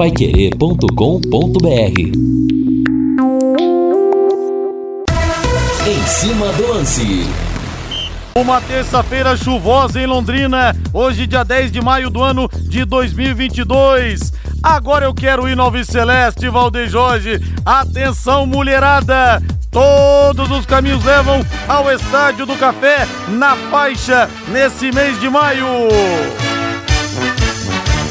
paiquerê.com.br Em cima do lance. Uma terça-feira chuvosa em Londrina, hoje dia 10 de maio do ano de 2022. Agora eu quero ir no Alves Celeste, Valdeir Jorge. Atenção, mulherada! Todos os caminhos levam ao Estádio do Café, na faixa, nesse mês de maio.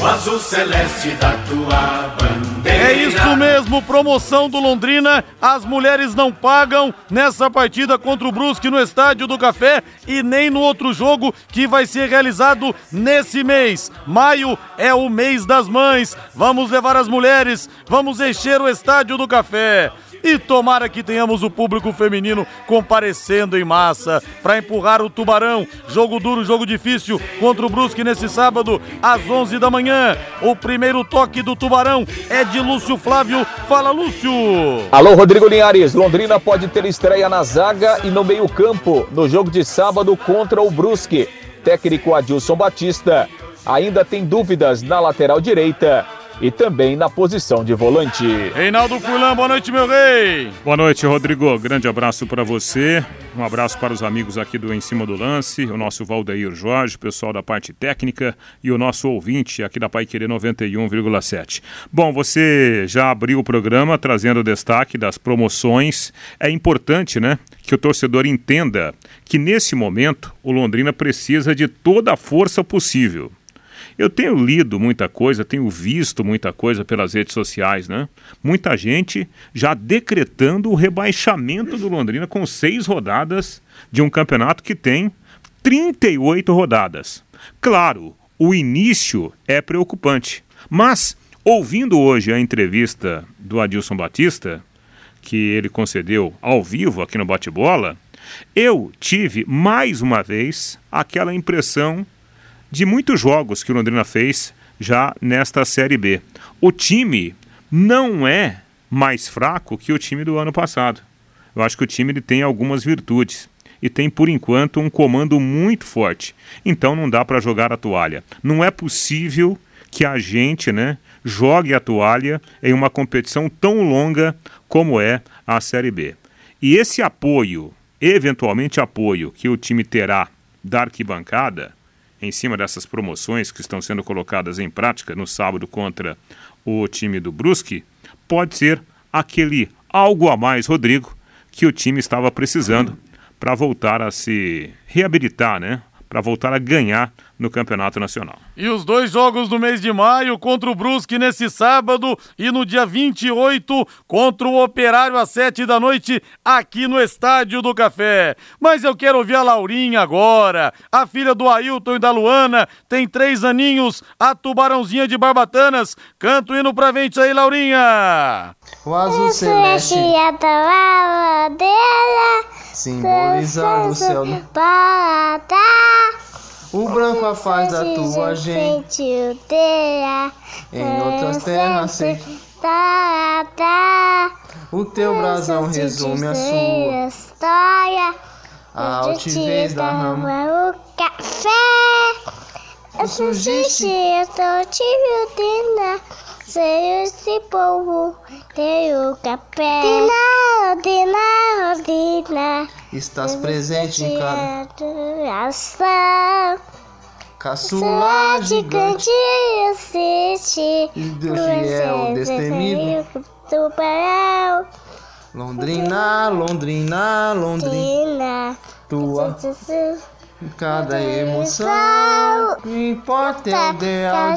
O azul celeste da tua bandeira. É isso mesmo, promoção do Londrina. As mulheres não pagam nessa partida contra o Brusque no Estádio do Café e nem no outro jogo que vai ser realizado nesse mês. Maio é o mês das mães. Vamos levar as mulheres, vamos encher o Estádio do Café. E tomara que tenhamos o público feminino comparecendo em massa para empurrar o Tubarão. Jogo duro, jogo difícil contra o Brusque nesse sábado às 11 da manhã. O primeiro toque do Tubarão é de Lúcio Flávio. Fala, Lúcio! Alô, Rodrigo Linhares. Londrina pode ter estreia na zaga e no meio-campo no jogo de sábado contra o Brusque. Técnico Adilson Batista ainda tem dúvidas na lateral direita e também na posição de volante. Reinaldo Furlan, boa noite, meu rei. Boa noite, Rodrigo. Grande abraço para você. Um abraço para os amigos aqui do Em Cima do Lance, o nosso Valdeir Jorge, o pessoal da parte técnica e o nosso ouvinte aqui da Pai Querer 91,7. Bom, você já abriu o programa trazendo o destaque das promoções. É importante, né, que o torcedor entenda que nesse momento o Londrina precisa de toda a força possível. Eu tenho lido muita coisa, tenho visto muita coisa pelas redes sociais, né? Muita gente já decretando o rebaixamento do Londrina com seis rodadas de um campeonato que tem 38 rodadas. Claro, o início é preocupante, mas ouvindo hoje a entrevista do Adilson Batista, que ele concedeu ao vivo aqui no Bate-Bola, eu tive mais uma vez aquela impressão de muitos jogos que o Londrina fez já nesta Série B. O time não é mais fraco que o time do ano passado. Eu acho que o time ele tem algumas virtudes e tem por enquanto um comando muito forte. Então não dá para jogar a toalha. Não é possível que a gente, né, jogue a toalha em uma competição tão longa como é a Série B. E esse apoio, eventualmente apoio que o time terá da arquibancada, em cima dessas promoções que estão sendo colocadas em prática no sábado contra o time do Brusque, pode ser aquele algo a mais, Rodrigo, que o time estava precisando para voltar a se reabilitar, né? Para voltar a ganhar no Campeonato Nacional. E os dois jogos do mês de maio contra o Brusque nesse sábado e no dia 28 contra o Operário às 7 da noite aqui no Estádio do Café. Mas eu quero ouvir a Laurinha agora, a filha do Ailton e da Luana, tem três aninhos, a tubarãozinha de Barbatanas. Canto indo pra frente aí, Laurinha. O azul celeste simbolizando o céu do o branco a faz da tua gente Em outras terras sem O teu brasão resume a sua história. A altivez da rama. o café. Eu surgiste, eu tô te vindo Sei esse povo tem o café Dina, dina, dina Estás presente em cada ação. Caçula gigante assiste. E Deus fiel, destemido. Tubarão. Londrina, Londrina, Londrina. Tua. Cada emoção, não importa é o ideal.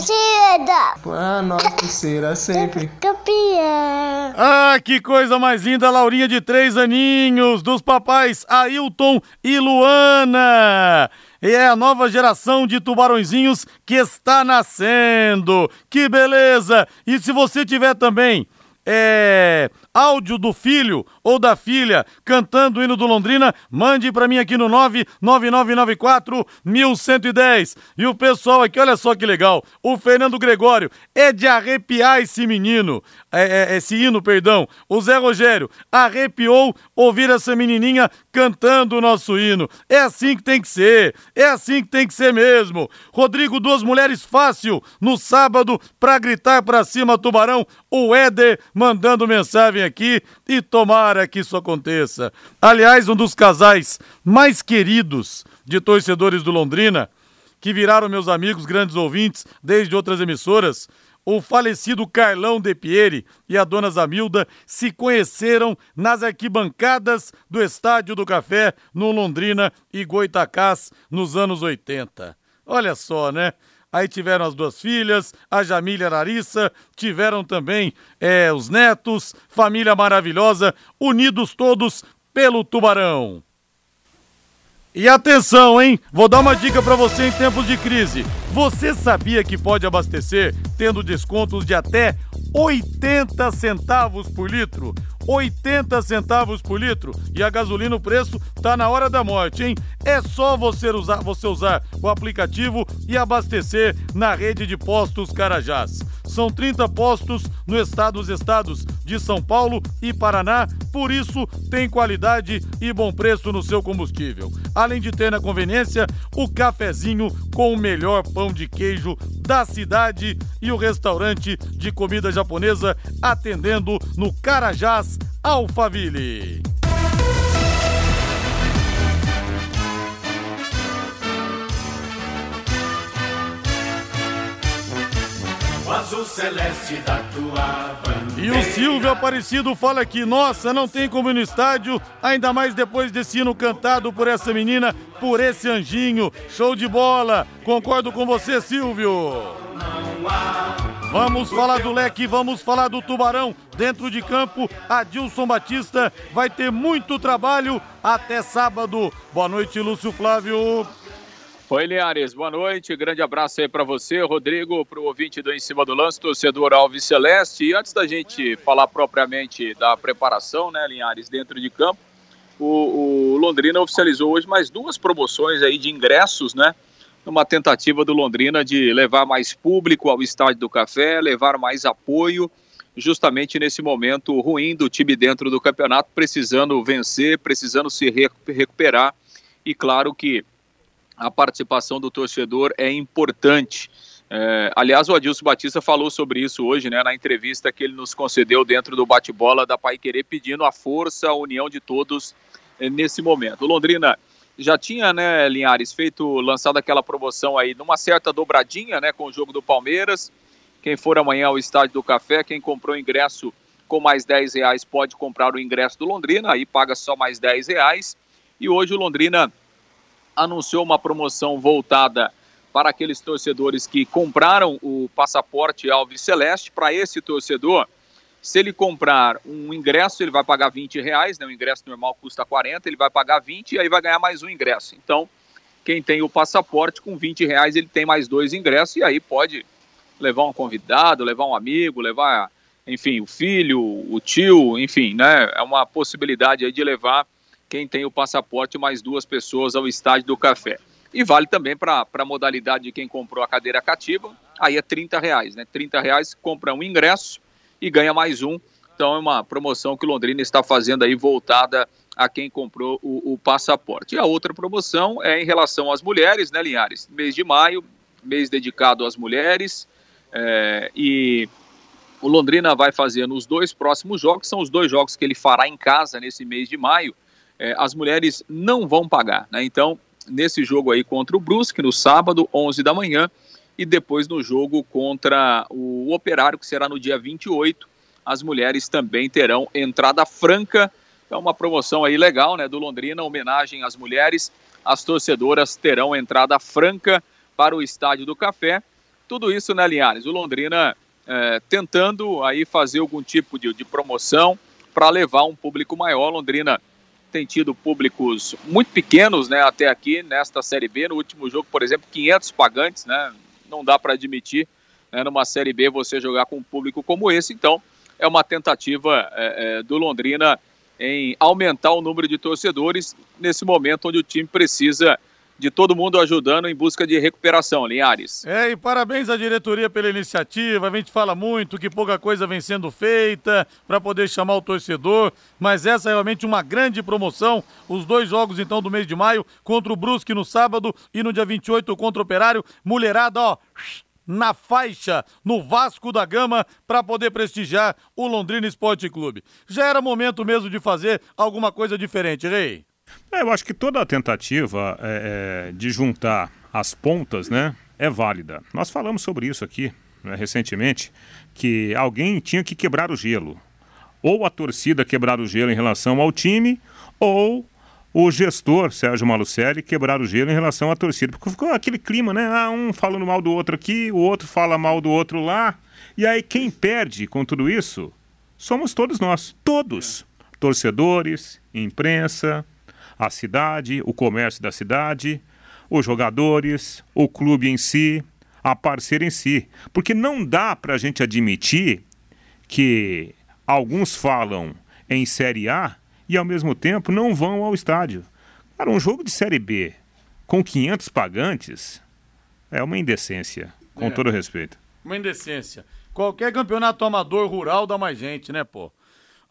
Pra nós que será sempre campeão. Ah, que coisa mais linda, Laurinha de três aninhos, dos papais Ailton e Luana. E é a nova geração de tubarõezinhos que está nascendo. Que beleza! E se você tiver também é, áudio do filho ou da filha cantando o hino do Londrina, mande para mim aqui no 99994 1110. E o pessoal aqui, olha só que legal, o Fernando Gregório, é de arrepiar esse menino, é, é, esse hino, perdão. O Zé Rogério arrepiou ouvir essa menininha cantando o nosso hino. É assim que tem que ser, é assim que tem que ser mesmo. Rodrigo, duas mulheres fácil no sábado para gritar para cima Tubarão. O Éder mandando mensagem aqui e tomara que isso aconteça. Aliás, um dos casais mais queridos de torcedores do Londrina, que viraram meus amigos, grandes ouvintes, desde outras emissoras, o falecido Carlão De Pieri e a dona Zamilda se conheceram nas arquibancadas do Estádio do Café, no Londrina e Goitacás, nos anos 80. Olha só, né? Aí tiveram as duas filhas, a Jamília Larissa, tiveram também é, os netos, família maravilhosa, unidos todos pelo Tubarão. E atenção, hein? Vou dar uma dica para você em tempos de crise. Você sabia que pode abastecer tendo descontos de até 80 centavos por litro? 80 centavos por litro e a gasolina o preço tá na hora da morte, hein? É só você usar, você usar o aplicativo e abastecer na rede de postos Carajás. São 30 postos no estado dos estados de São Paulo e Paraná, por isso tem qualidade e bom preço no seu combustível. Além de ter na conveniência o cafezinho com o melhor pão de queijo da cidade e o restaurante de comida japonesa atendendo no Carajás Alphaville. O azul celeste da tua bandeira. E o Silvio Aparecido fala que, nossa, não tem como ir no estádio, ainda mais depois desse hino cantado por essa menina, por esse anjinho. Show de bola! Concordo com você, Silvio. Vamos falar do leque, vamos falar do Tubarão. Dentro de campo, Adilson Batista vai ter muito trabalho até sábado. Boa noite, Lúcio Flávio. Oi, Linhares, boa noite. Grande abraço aí para você, Rodrigo, para o ouvinte do Em Cima do Lance, torcedor Alves Celeste. E antes da gente falar propriamente da preparação, né, Linhares, dentro de campo, o, o Londrina oficializou hoje mais duas promoções aí de ingressos, né? Numa tentativa do Londrina de levar mais público ao Estádio do Café, levar mais apoio, justamente nesse momento ruim do time dentro do campeonato, precisando vencer, precisando se recuperar. E claro que a participação do torcedor é importante. É, aliás, o Adilson Batista falou sobre isso hoje, né, na entrevista que ele nos concedeu dentro do bate-bola da Pai Querer, pedindo a força, a união de todos é, nesse momento. O Londrina já tinha, né, Linhares, feito, lançado aquela promoção aí, numa certa dobradinha, né, com o jogo do Palmeiras. Quem for amanhã ao Estádio do Café, quem comprou ingresso com mais 10 reais pode comprar o ingresso do Londrina, aí paga só mais 10 reais. E hoje o Londrina anunciou uma promoção voltada para aqueles torcedores que compraram o passaporte Alves Celeste. Para esse torcedor, se ele comprar um ingresso, ele vai pagar 20 reais, né? o ingresso normal custa 40, ele vai pagar 20 e aí vai ganhar mais um ingresso. Então, quem tem o passaporte com 20 reais, ele tem mais dois ingressos e aí pode levar um convidado, levar um amigo, levar, enfim, o filho, o tio, enfim, né? É uma possibilidade aí de levar quem tem o passaporte mais duas pessoas ao estádio do café. E vale também para a modalidade de quem comprou a cadeira cativa, aí é 30 reais, né? 30 reais compra um ingresso e ganha mais um. Então é uma promoção que Londrina está fazendo aí voltada a quem comprou o, o passaporte. E a outra promoção é em relação às mulheres, né, Linhares? Mês de maio, mês dedicado às mulheres. É, e o Londrina vai fazer nos dois próximos jogos, são os dois jogos que ele fará em casa nesse mês de maio é, as mulheres não vão pagar. Né? Então, nesse jogo aí contra o Brusque, no sábado, 11 da manhã, e depois no jogo contra o Operário, que será no dia 28, as mulheres também terão entrada franca. É uma promoção aí legal, né, do Londrina, homenagem às mulheres. As torcedoras terão entrada franca para o Estádio do Café. Tudo isso, né, Linhares? O Londrina é, tentando aí fazer algum tipo de, de promoção para levar um público maior. Londrina tem tido públicos muito pequenos, né, até aqui nesta Série B. No último jogo, por exemplo, 500 pagantes, né, não dá para admitir, né, numa Série B você jogar com um público como esse. Então, é uma tentativa é, é, do Londrina em aumentar o número de torcedores nesse momento onde o time precisa de todo mundo ajudando em busca de recuperação, Linhares. É, e parabéns à diretoria pela iniciativa. A gente fala muito que pouca coisa vem sendo feita para poder chamar o torcedor, mas essa é realmente uma grande promoção. Os dois jogos, então, do mês de maio, contra o Brusque no sábado e no dia 28 contra o Operário. Mulherada, ó na faixa, no Vasco da Gama, para poder prestigiar o Londrina Esporte Clube. Já era momento mesmo de fazer alguma coisa diferente, Rei. É, eu acho que toda a tentativa é, é, de juntar as pontas, né, é válida. Nós falamos sobre isso aqui né, recentemente, que alguém tinha que quebrar o gelo. Ou a torcida quebrar o gelo em relação ao time, ou o gestor, Sérgio Malucelli, quebrar o gelo em relação à torcida. Porque ficou aquele clima, né? Ah, um falando mal do outro aqui, o outro fala mal do outro lá. E aí quem perde com tudo isso somos todos nós. Todos. Torcedores, imprensa, a cidade, o comércio da cidade, os jogadores, o clube em si, a parceira em si. Porque não dá para a gente admitir que alguns falam em Série A e ao mesmo tempo não vão ao estádio. Cara, um jogo de Série B com 500 pagantes é uma indecência, com é. todo respeito. Uma indecência. Qualquer campeonato amador rural dá mais gente, né, pô?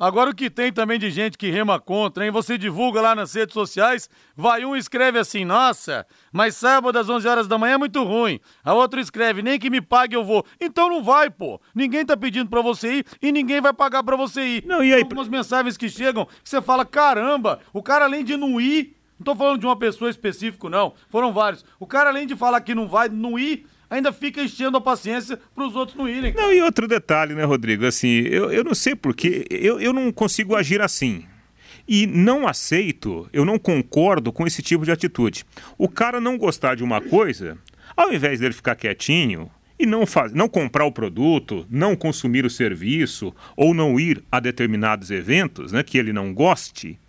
Agora o que tem também de gente que rema contra, hein? Você divulga lá nas redes sociais, vai um escreve assim, nossa, mas sábado às 11 horas da manhã é muito ruim. A outra escreve, nem que me pague eu vou. Então não vai, pô. Ninguém tá pedindo para você ir e ninguém vai pagar para você ir. Não, e aí? Algumas mensagens que chegam, que você fala, caramba, o cara além de não ir, não tô falando de uma pessoa específica não, foram vários. O cara além de falar que não vai, não ir, ainda fica enchendo a paciência para os outros não irem. Não, e outro detalhe, né, Rodrigo? Assim, eu, eu não sei porque eu, eu não consigo agir assim. E não aceito, eu não concordo com esse tipo de atitude. O cara não gostar de uma coisa, ao invés dele ficar quietinho, e não, faz, não comprar o produto, não consumir o serviço ou não ir a determinados eventos né, que ele não goste,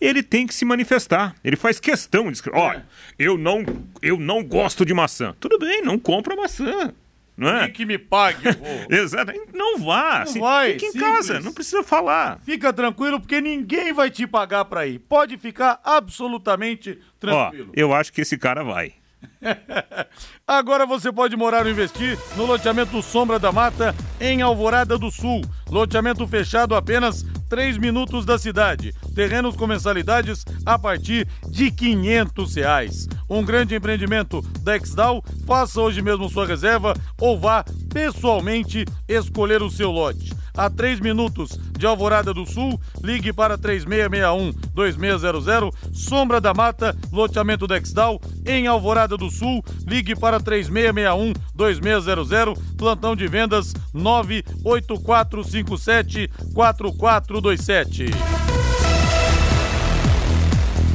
ele tem que se manifestar. Ele faz questão de escrever: olha, eu não, eu não gosto de maçã. Tudo bem, não compra maçã. Não é? E que me pague, Exato. Não vá. Não assim, vai. Fique em simples. casa, não precisa falar. Fica tranquilo, porque ninguém vai te pagar para ir. Pode ficar absolutamente tranquilo. Ó, eu acho que esse cara vai. Agora você pode morar ou investir no loteamento Sombra da Mata, em Alvorada do Sul. Loteamento fechado apenas 3 minutos da cidade. Terrenos com mensalidades a partir de 500 reais. Um grande empreendimento da Exdal. Faça hoje mesmo sua reserva ou vá pessoalmente escolher o seu lote a 3 minutos de Alvorada do Sul. Ligue para 3661-2600. Sombra da Mata, loteamento Dexdal, em Alvorada do Sul. Ligue para 3661-2600. Plantão de vendas 98457-4427.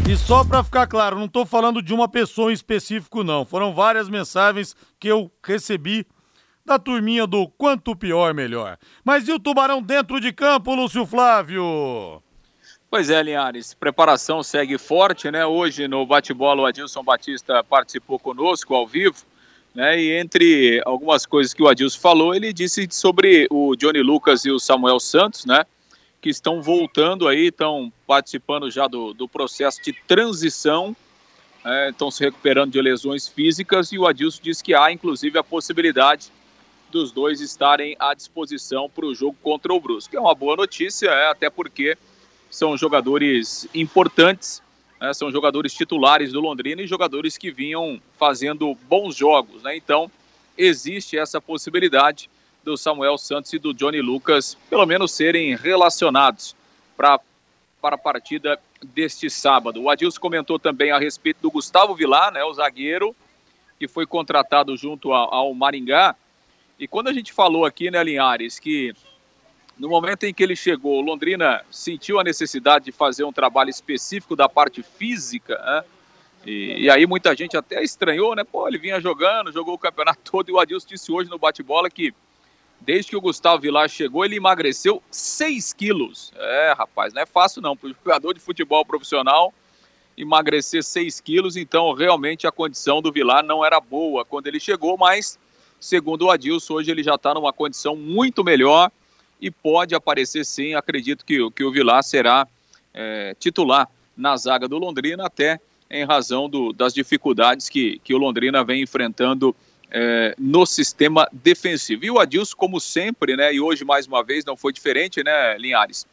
E só para ficar claro, não estou falando de uma pessoa em específico, não. Foram várias mensagens que eu recebi da turminha do quanto pior, melhor. Mas e o Tubarão dentro de campo, Lúcio Flávio? Pois é, Linhares, preparação segue forte, né? Hoje no bate-bola o Adilson Batista participou conosco ao vivo, né? E entre algumas coisas que o Adilson falou, ele disse sobre o Johnny Lucas e o Samuel Santos, né? Que estão voltando aí, estão participando já do, do processo de transição, né? estão se recuperando de lesões físicas e o Adilson disse que há inclusive a possibilidade dos dois estarem à disposição para o jogo contra o Brusque. É uma boa notícia, é, até porque são jogadores importantes, né, são jogadores titulares do Londrina e jogadores que vinham fazendo bons jogos. Né? Então, existe essa possibilidade do Samuel Santos e do Johnny Lucas, pelo menos serem relacionados para a partida deste sábado. O Adilson comentou também a respeito do Gustavo Vilar, né, o zagueiro, que foi contratado junto ao Maringá e quando a gente falou aqui, né, Linhares, que no momento em que ele chegou, Londrina sentiu a necessidade de fazer um trabalho específico da parte física, né? E, e, aí muita gente até estranhou, né? Pô, ele vinha jogando, jogou o campeonato todo, e o Adilson disse hoje no bate-bola que desde que o Gustavo Vilar chegou, ele emagreceu 6 quilos. É, rapaz, não é fácil não, para o jogador de futebol profissional emagrecer 6 quilos, então realmente a condição do Vilar não era boa quando ele chegou, mas Segundo o Adilson, hoje ele já está numa condição muito melhor e pode aparecer sim. Acredito que, que o Vilar será é, titular na zaga do Londrina, até em razão do, das dificuldades que, que o Londrina vem enfrentando é, no sistema defensivo. E o Adilson, como sempre, né, e hoje mais uma vez não foi diferente, né, Linhares?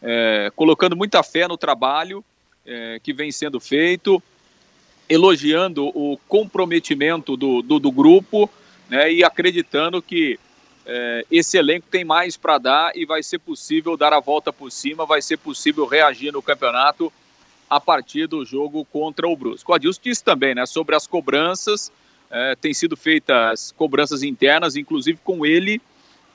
É, colocando muita fé no trabalho é, que vem sendo feito, elogiando o comprometimento do, do, do grupo né, e acreditando que é, esse elenco tem mais para dar e vai ser possível dar a volta por cima, vai ser possível reagir no campeonato a partir do jogo contra o Brusco. O Adilson disse também né, sobre as cobranças, é, tem sido feitas cobranças internas, inclusive com ele,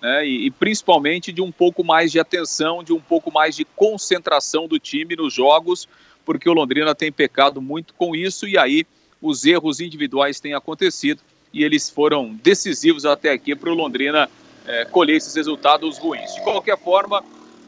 né, e, e, principalmente de um pouco mais de atenção, de um pouco mais de concentração do time nos jogos, porque o Londrina tem pecado muito com isso e aí os erros individuais têm acontecido e eles foram decisivos até aqui para o Londrina é, colher esses resultados ruins. De qualquer forma,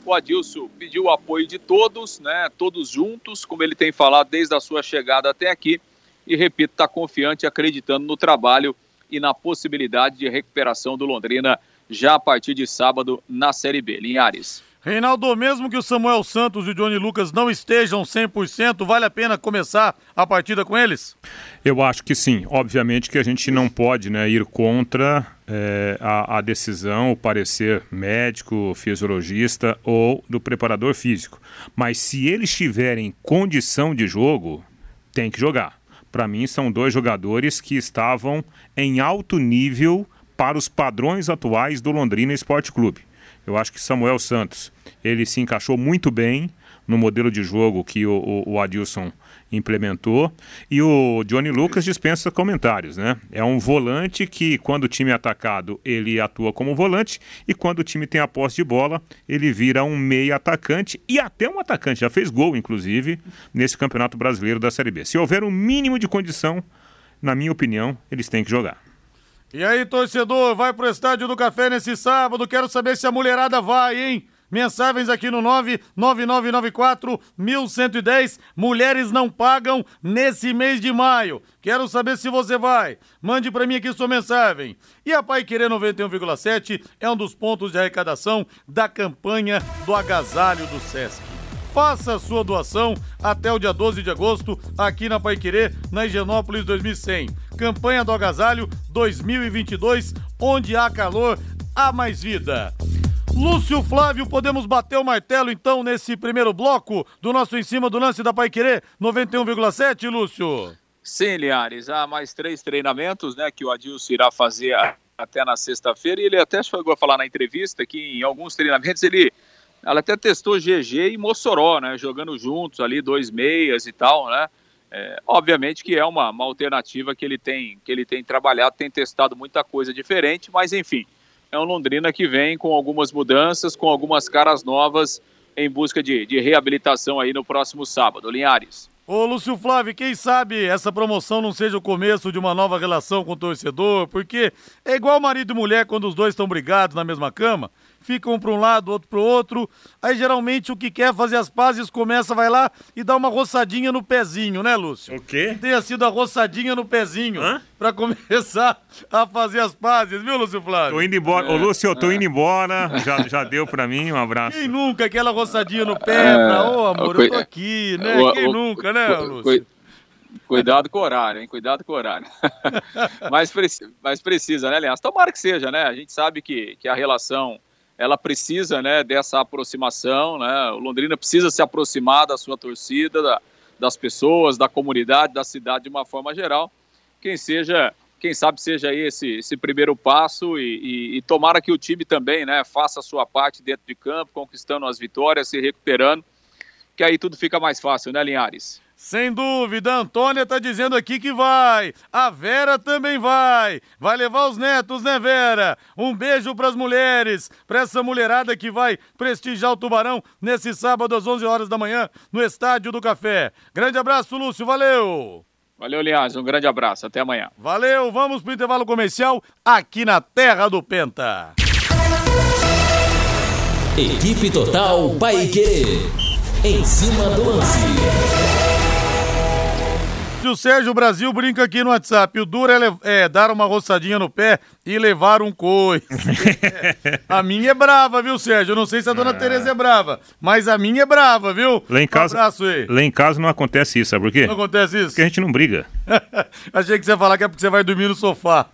o Adilson pediu o apoio de todos, né, todos juntos, como ele tem falado desde a sua chegada até aqui, e repito, está confiante, acreditando no trabalho e na possibilidade de recuperação do Londrina já a partir de sábado na Série B. Linhares. Reinaldo, mesmo que o Samuel Santos e o Johnny Lucas não estejam 100%, vale a pena começar a partida com eles? Eu acho que sim. Obviamente que a gente não pode né, ir contra é, a, a, decisão, o parecer médico, fisiologista ou do preparador físico. Mas se eles tiverem condição de jogo, tem que jogar. Para mim, são dois jogadores que estavam em alto nível para os padrões atuais do Londrina Esporte Clube. Eu acho que Samuel Santos, ele se encaixou muito bem no modelo de jogo que o, o, o Adilson implementou. E o Johnny Lucas dispensa comentários, né? É um volante que, quando o time é atacado, ele atua como volante, e quando o time tem a posse de bola, ele vira um meio atacante e até um atacante. Já fez gol, inclusive, nesse Campeonato Brasileiro da Série B. Se houver um mínimo de condição, na minha opinião, eles têm que jogar. E aí, torcedor, vai pro Estádio do Café nesse sábado. Quero saber se a mulherada vai, hein? Mensagens aqui no 99994 1110. Mulheres não pagam nesse mês de maio. Quero saber se você vai. Mande para mim aqui sua mensagem. E a Pai Querer 91,7 é um dos pontos de arrecadação da campanha do agasalho do SESC. Faça a sua doação até o dia 12 de agosto aqui na Paiquerê, na Higienópolis 2100. Campanha do Agasalho 2022, onde há calor, há mais vida. Lúcio Flávio, podemos bater o martelo então nesse primeiro bloco do nosso em cima do lance da Paiquerê 91,7, Lúcio? Sim, Liares, há mais três treinamentos né, que o Adilson irá fazer até na sexta-feira e ele até chegou a falar na entrevista que em alguns treinamentos ele ela até testou GG e Mossoró, né? Jogando juntos ali, dois meias e tal, né? É, obviamente que é uma, uma alternativa que ele tem que ele tem trabalhado, tem testado muita coisa diferente, mas enfim, é um Londrina que vem com algumas mudanças, com algumas caras novas em busca de, de reabilitação aí no próximo sábado. Linhares. Ô Lúcio Flávio, quem sabe essa promoção não seja o começo de uma nova relação com o torcedor, porque é igual marido e mulher quando os dois estão brigados na mesma cama fica um para um lado, outro para o outro. Aí geralmente o que quer fazer as pazes começa, vai lá e dá uma roçadinha no pezinho, né, Lúcio? O quê? Tenha sido a roçadinha no pezinho para começar a fazer as pazes, viu, Lúcio Flávio? Tô indo embora. É, Ô, Lúcio, eu tô é. indo embora. Já, já deu para mim, um abraço. Quem nunca aquela roçadinha no pé é, pra, ô, amor, eu tô aqui, né? O, Quem o, nunca, né, Lúcio? Cuidado com o horário, hein? Cuidado com o horário. mas, mas precisa, né, aliás? Tomara que seja, né? A gente sabe que, que a relação ela precisa né, dessa aproximação, né? O Londrina precisa se aproximar da sua torcida, da, das pessoas, da comunidade, da cidade de uma forma geral. Quem seja, quem sabe seja esse, esse primeiro passo e, e, e tomara que o time também né, faça a sua parte dentro de campo, conquistando as vitórias, se recuperando, que aí tudo fica mais fácil, né, Linhares? Sem dúvida, a Antônia tá dizendo aqui que vai. A Vera também vai. Vai levar os netos, né, Vera? Um beijo pras mulheres, pra essa mulherada que vai prestigiar o Tubarão nesse sábado às 11 horas da manhã no Estádio do Café. Grande abraço, Lúcio, valeu! Valeu, Linhares, um grande abraço, até amanhã. Valeu, vamos pro intervalo comercial aqui na Terra do Penta. Equipe Total Paique. Em cima do lance. O Sérgio Brasil brinca aqui no WhatsApp. O duro é, é dar uma roçadinha no pé e levar um coice. A minha é brava, viu, Sérgio? Eu não sei se a dona Tereza é brava, mas a minha é brava, viu? Lá em casa, um abraço aí. Lá em casa não acontece isso, sabe por quê? Não acontece isso? Porque a gente não briga. Achei que você ia falar que é porque você vai dormir no sofá.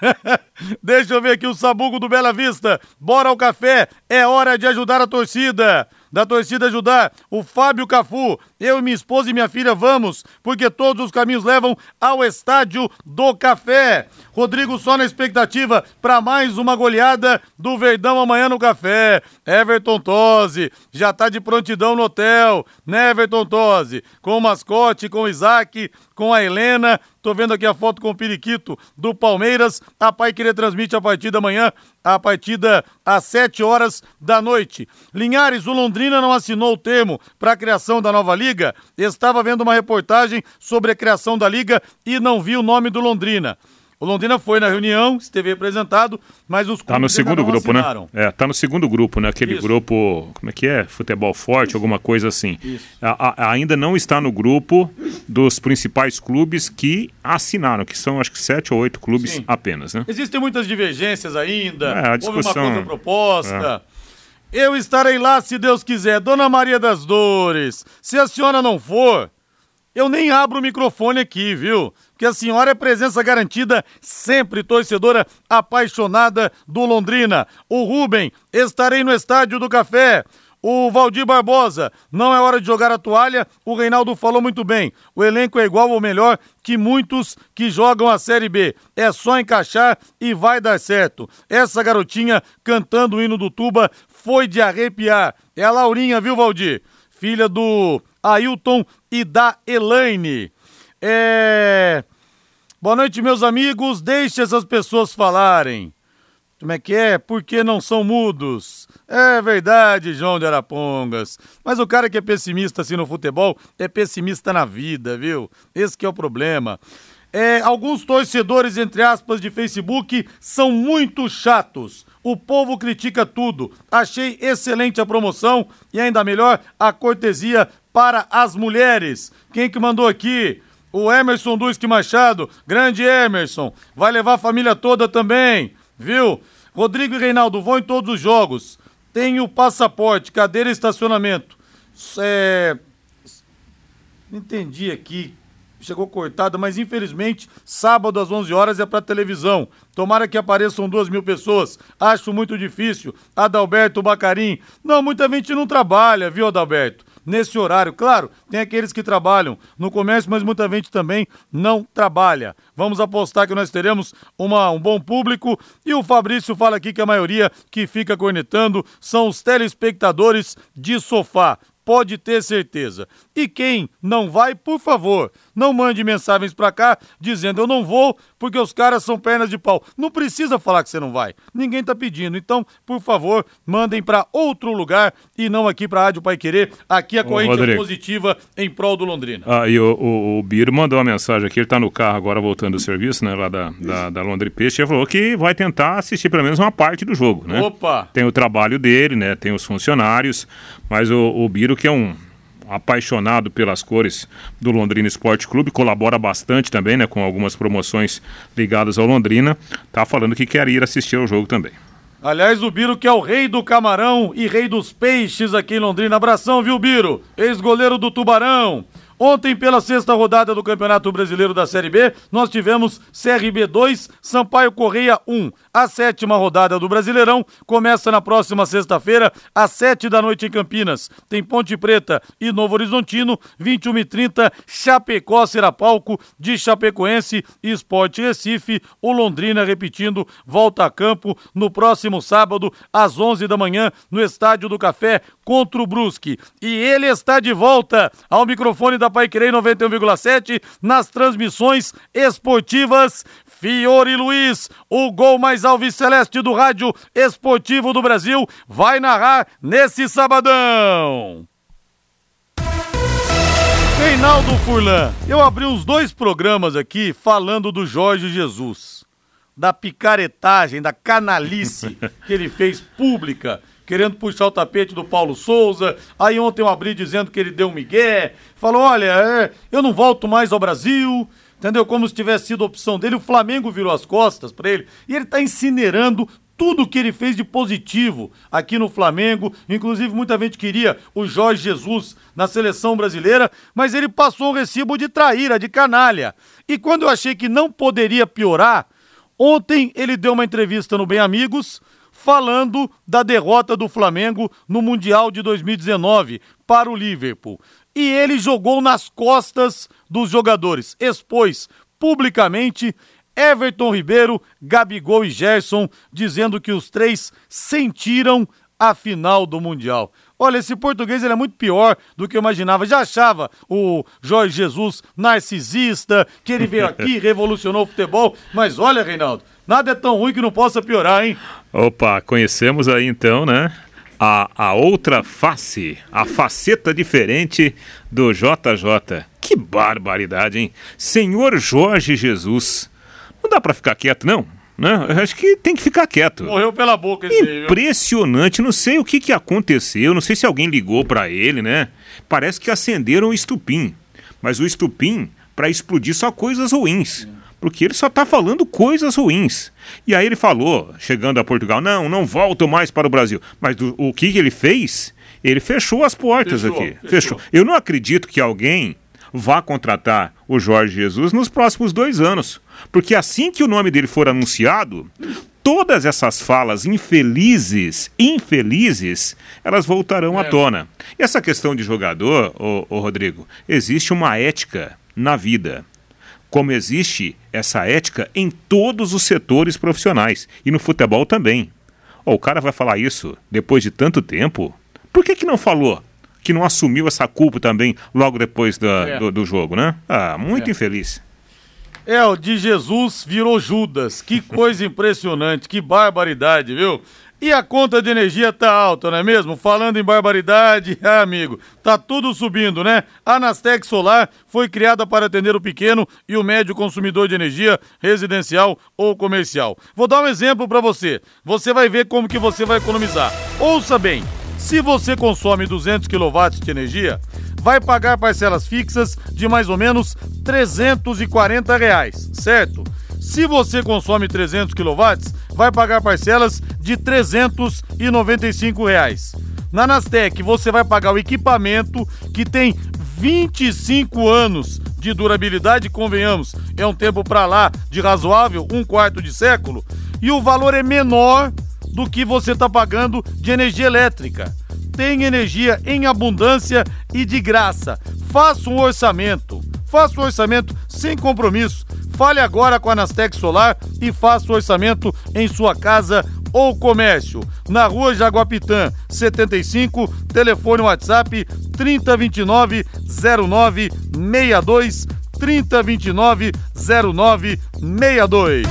Deixa eu ver aqui o sabugo do Bela Vista. Bora ao café, é hora de ajudar a torcida da torcida ajudar. O Fábio Cafu, eu, minha esposa e minha filha vamos, porque todos os caminhos levam ao estádio do Café. Rodrigo só na expectativa para mais uma goleada do Verdão amanhã no Café. Everton Tosi já tá de prontidão no hotel, né, Everton Tosi? Com o mascote, com o Isaac, com a Helena. Tô vendo aqui a foto com o Periquito do Palmeiras. A Pai Querer transmite a partida amanhã, a partida às 7 horas da noite. Linhares, o Londrina não assinou o termo para a criação da nova liga. Estava vendo uma reportagem sobre a criação da liga e não vi o nome do Londrina. O Londrina foi na reunião, esteve representado, mas os Tá no segundo grupo, assinaram. né? É, tá no segundo grupo, né? Aquele Isso. grupo, como é que é? Futebol forte, alguma coisa assim. A, a, ainda não está no grupo dos principais clubes que assinaram, que são acho que sete ou oito clubes Sim. apenas, né? Existem muitas divergências ainda. É, a discussão. Houve uma proposta. É. Eu estarei lá se Deus quiser. Dona Maria das Dores, se a senhora não for, eu nem abro o microfone aqui, viu? que a senhora é presença garantida, sempre torcedora apaixonada do Londrina. O Rubem, estarei no Estádio do Café. O Valdir Barbosa, não é hora de jogar a toalha. O Reinaldo falou muito bem. O elenco é igual ou melhor que muitos que jogam a Série B. É só encaixar e vai dar certo. Essa garotinha cantando o hino do Tuba foi de arrepiar. É a Laurinha, viu, Valdir? Filha do Ailton e da Elaine. É. Boa noite, meus amigos. Deixe essas pessoas falarem. Como é que é? Porque não são mudos. É verdade, João de Arapongas. Mas o cara que é pessimista assim no futebol é pessimista na vida, viu? Esse que é o problema. É, alguns torcedores, entre aspas, de Facebook são muito chatos. O povo critica tudo. Achei excelente a promoção e ainda melhor a cortesia para as mulheres. Quem que mandou aqui? O Emerson Duisque Machado, grande Emerson, vai levar a família toda também, viu? Rodrigo e Reinaldo vão em todos os jogos. Tem o passaporte, cadeira e estacionamento. É... Entendi aqui. Chegou cortada, mas infelizmente, sábado às 11 horas é para televisão. Tomara que apareçam duas mil pessoas. Acho muito difícil. Adalberto Bacarim. Não, muita gente não trabalha, viu, Adalberto? Nesse horário. Claro, tem aqueles que trabalham no comércio, mas muita gente também não trabalha. Vamos apostar que nós teremos uma, um bom público e o Fabrício fala aqui que a maioria que fica cornetando são os telespectadores de sofá pode ter certeza. E quem não vai, por favor, não mande mensagens para cá dizendo eu não vou porque os caras são pernas de pau. Não precisa falar que você não vai. Ninguém tá pedindo. Então, por favor, mandem para outro lugar e não aqui para Rádio Pai Querer. Aqui a corrente é positiva em prol do Londrina. Ah, e o, o, o Biro mandou uma mensagem aqui, ele tá no carro agora voltando do serviço, né, lá da, da, da Londrina Peixe, ele falou que vai tentar assistir pelo menos uma parte do jogo, né? Opa! Tem o trabalho dele, né, tem os funcionários, mas o, o Biro que é um apaixonado pelas cores do Londrina Esporte Clube, colabora bastante também, né, com algumas promoções ligadas ao Londrina, tá falando que quer ir assistir ao jogo também. Aliás, o Biro que é o rei do camarão e rei dos peixes aqui em Londrina. Abração, viu, Biro? Ex-goleiro do Tubarão. Ontem, pela sexta rodada do Campeonato Brasileiro da Série B, nós tivemos CRB 2, Sampaio Correia 1. A sétima rodada do Brasileirão começa na próxima sexta-feira, às sete da noite em Campinas. Tem Ponte Preta e Novo Horizontino, 21 e 30 Chapecó será palco de Chapecoense e Esporte Recife. O Londrina, repetindo, volta a campo no próximo sábado, às 11 da manhã, no Estádio do Café, contra o Brusque. E ele está de volta ao microfone da Pai Querer 91,7 nas transmissões esportivas. Fiore Luiz, o gol mais alves celeste do rádio esportivo do Brasil, vai narrar nesse sabadão. Reinaldo Furlan, eu abri uns dois programas aqui falando do Jorge Jesus, da picaretagem, da canalice que ele fez pública querendo puxar o tapete do Paulo Souza. Aí ontem eu abri dizendo que ele deu um migué, falou: olha, é, eu não volto mais ao Brasil. Entendeu? Como se tivesse sido opção dele, o Flamengo virou as costas para ele e ele tá incinerando tudo que ele fez de positivo aqui no Flamengo. Inclusive, muita gente queria o Jorge Jesus na seleção brasileira, mas ele passou um recibo de traíra, de canalha. E quando eu achei que não poderia piorar, ontem ele deu uma entrevista no Bem Amigos falando da derrota do Flamengo no Mundial de 2019 para o Liverpool. E ele jogou nas costas dos jogadores, expôs publicamente Everton Ribeiro, Gabigol e Gerson, dizendo que os três sentiram a final do Mundial. Olha, esse português ele é muito pior do que eu imaginava. Já achava o Jorge Jesus narcisista, que ele veio aqui, revolucionou o futebol. Mas olha, Reinaldo, nada é tão ruim que não possa piorar, hein? Opa, conhecemos aí então, né? A, a outra face, a faceta diferente do JJ. Que barbaridade, hein? Senhor Jorge Jesus. Não dá para ficar quieto, não? Né? Eu acho que tem que ficar quieto. Morreu pela boca esse aí? Impressionante, não sei o que, que aconteceu, não sei se alguém ligou para ele, né? Parece que acenderam o estupim. Mas o estupim para explodir só coisas ruins. Porque ele só tá falando coisas ruins. E aí ele falou, chegando a Portugal, não, não volto mais para o Brasil. Mas do, o que, ele fez? Ele fechou as portas Fechou, aqui. fechou. fechou. Eu não acredito que alguém vá contratar o Jorge Jesus nos próximos dois anos. Porque assim que o nome dele for anunciado, todas essas falas infelizes, infelizes, elas voltarão à tona. E essa questão de jogador, ô, ô Rodrigo, existe uma ética na vida. Como existe essa ética em todos os setores profissionais. E no futebol também. Ó, o cara vai falar isso depois de tanto tempo? Por que, que não falou? Que não assumiu essa culpa também logo depois da- É. do, do jogo, né? Ah, muito infeliz. É, o de Jesus virou Judas. Que coisa impressionante, que barbaridade, viu? E a conta de energia tá alta, não é mesmo? Falando em barbaridade, ah, amigo, tá tudo subindo, né? A Nastec Solar foi criada para atender o pequeno e o médio consumidor de energia residencial ou comercial. Vou dar um exemplo para você. Você vai ver como que você vai economizar. Ouça bem. Se você consome 200 kW de energia, vai pagar parcelas fixas de mais ou menos 340 reais, certo? Se você consome 300 kW, vai pagar parcelas de 395 reais. Na Nastec, você vai pagar o equipamento que tem 25 anos de durabilidade, convenhamos, é um tempo para lá de razoável, um quarto de século, e o valor é menor do que você está pagando de energia elétrica. Tem energia em abundância e de graça. Faça um orçamento. Faça um orçamento sem compromisso. Fale agora com a Nastec Solar e faça o orçamento em sua casa ou comércio. Na rua Jaguapitã, 75, telefone WhatsApp 3029 0962 3029 0962.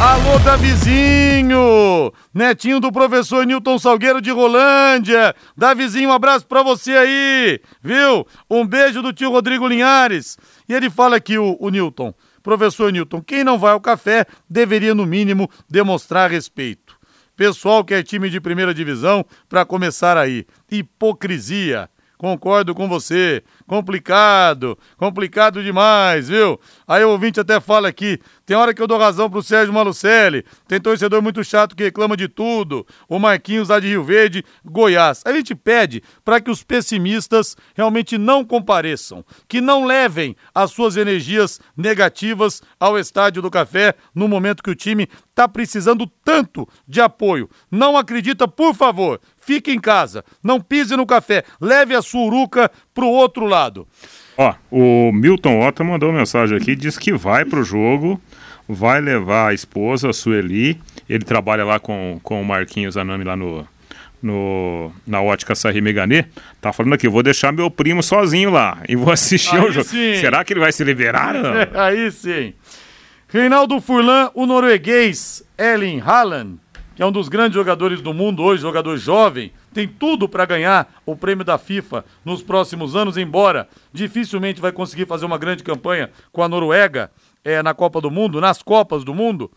Alô, Davizinho! Netinho do professor Newton Salgueiro de Rolândia. Davizinho, um abraço pra você aí, viu? Um beijo do tio Rodrigo Linhares. E ele fala aqui, o, o Newton, professor Newton, quem não vai ao café deveria, no mínimo, demonstrar respeito. Pessoal que é time de primeira divisão, pra começar aí. Hipocrisia. Concordo com você. Complicado, complicado demais, viu? Aí o ouvinte até fala aqui, tem hora que eu dou razão pro Sérgio Malucelli, tem torcedor muito chato que reclama de tudo, o Marquinhos lá de Rio Verde, Goiás. A gente pede para que os pessimistas realmente não compareçam, que não levem as suas energias negativas ao Estádio do Café no momento que o time tá precisando tanto de apoio. Não acredita, por favor, fique em casa, não pise no café, leve a sua uruca pro outro lado. Ó, o Milton Otto mandou mensagem aqui, diz que vai pro jogo, vai levar a esposa, a Sueli. Ele trabalha lá com, com o Marquinhos Anami lá no, no, na ótica Sarri Meganê. Tá falando aqui, vou deixar meu primo sozinho lá e vou assistir Aí ao jogo. sim. Será que ele vai se liberar? não? Aí sim. Reinaldo Furlan, o norueguês Erling Haaland, que é um dos grandes jogadores do mundo hoje, jogador jovem, tem tudo para ganhar o prêmio da FIFA nos próximos anos, embora dificilmente vai conseguir fazer uma grande campanha com a Noruega eh, na Copa do Mundo, nas Copas do Mundo.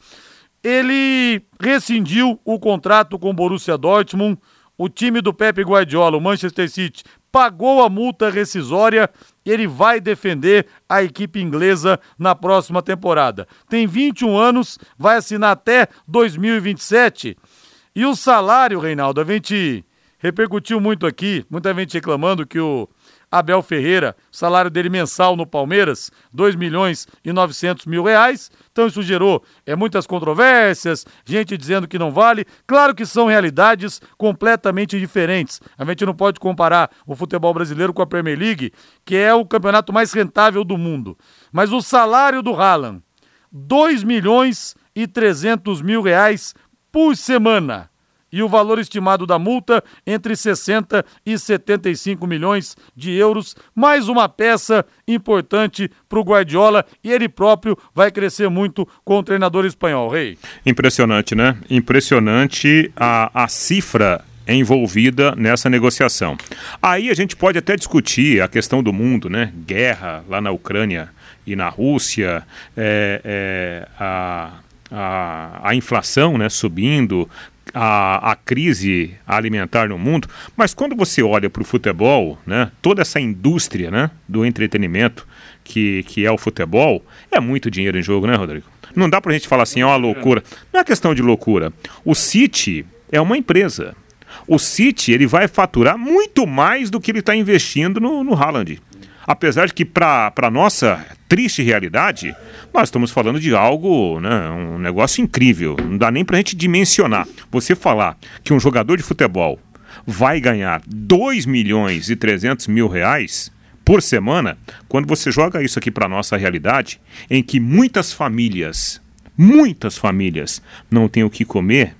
ele rescindiu o contrato com o Borussia Dortmund. O time do Pepe Guardiola, o Manchester City, pagou a multa rescisória ele vai defender a equipe inglesa na próxima temporada. Tem 21 anos, vai assinar até 2027. E o salário, Reinaldo, a gente repercutiu muito aqui, muita gente reclamando que o Abel Ferreira, salário dele mensal no Palmeiras, 2 milhões e 900 mil reais. Então isso gerou é, muitas controvérsias, gente dizendo que não vale. Claro que são realidades completamente diferentes. A gente não pode comparar o futebol brasileiro com a Premier League, que é o campeonato mais rentável do mundo. Mas o salário do Haaland, 2 milhões e 300 mil reais por semana e o valor estimado da multa entre 60 e 75 milhões de euros. Mais uma peça importante para o Guardiola e ele próprio vai crescer muito com o treinador espanhol. Rei. Impressionante, né? Impressionante a, a cifra envolvida nessa negociação. Aí a gente pode até discutir a questão do mundo, né? Guerra lá na Ucrânia e na Rússia, é, é, a, a, a inflação né, subindo, a, a crise alimentar no mundo, mas quando você olha para o futebol, né, toda essa indústria né, do entretenimento que, que é o futebol, é muito dinheiro em jogo, né, Rodrigo? Não dá para a gente falar assim, é uma loucura. Não é questão de loucura. O City é uma empresa. O City ele vai faturar muito mais do que ele está investindo no, no Haaland. Apesar de que, para a nossa triste realidade, nós estamos falando de algo, né, um negócio incrível. Não dá nem para a gente dimensionar. Você falar que um jogador de futebol vai ganhar 2 milhões e 300 mil reais por semana, quando você joga isso aqui para nossa realidade, em que muitas famílias, muitas famílias não têm o que comer,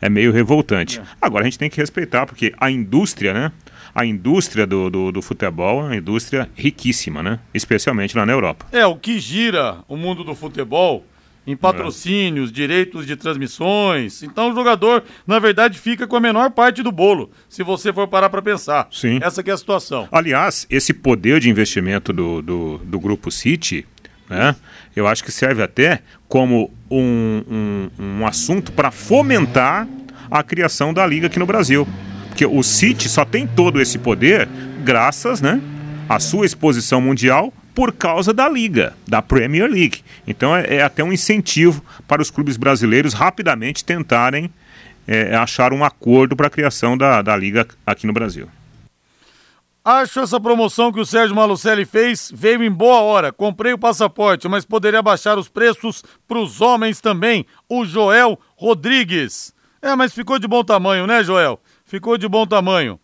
é meio revoltante. Agora a gente tem que respeitar, porque a indústria, né? a indústria do, do, do, futebol é uma indústria riquíssima, né? Especialmente lá na Europa. É, o que gira o mundo do futebol em patrocínios, é. direitos de transmissões. Então o jogador, na verdade, fica com a menor parte do bolo, se você for parar para pensar. Sim. Essa é a situação. Aliás, esse poder de investimento do, do, do Grupo City, né? Eu acho que serve até como um, um, um assunto para fomentar a criação da liga aqui no Brasil. Porque o City só tem todo esse poder graças, né, à sua exposição mundial por causa da liga, da Premier League. Então é, é até um incentivo para os clubes brasileiros rapidamente tentarem é, achar um acordo para a criação da, da liga aqui no Brasil. Acho essa promoção que o Sérgio Malucelli fez veio em boa hora. Comprei o passaporte, mas poderia baixar os preços para os homens também. O Joel Rodrigues. É, mas ficou de bom tamanho, né, Joel? ficou de bom tamanho.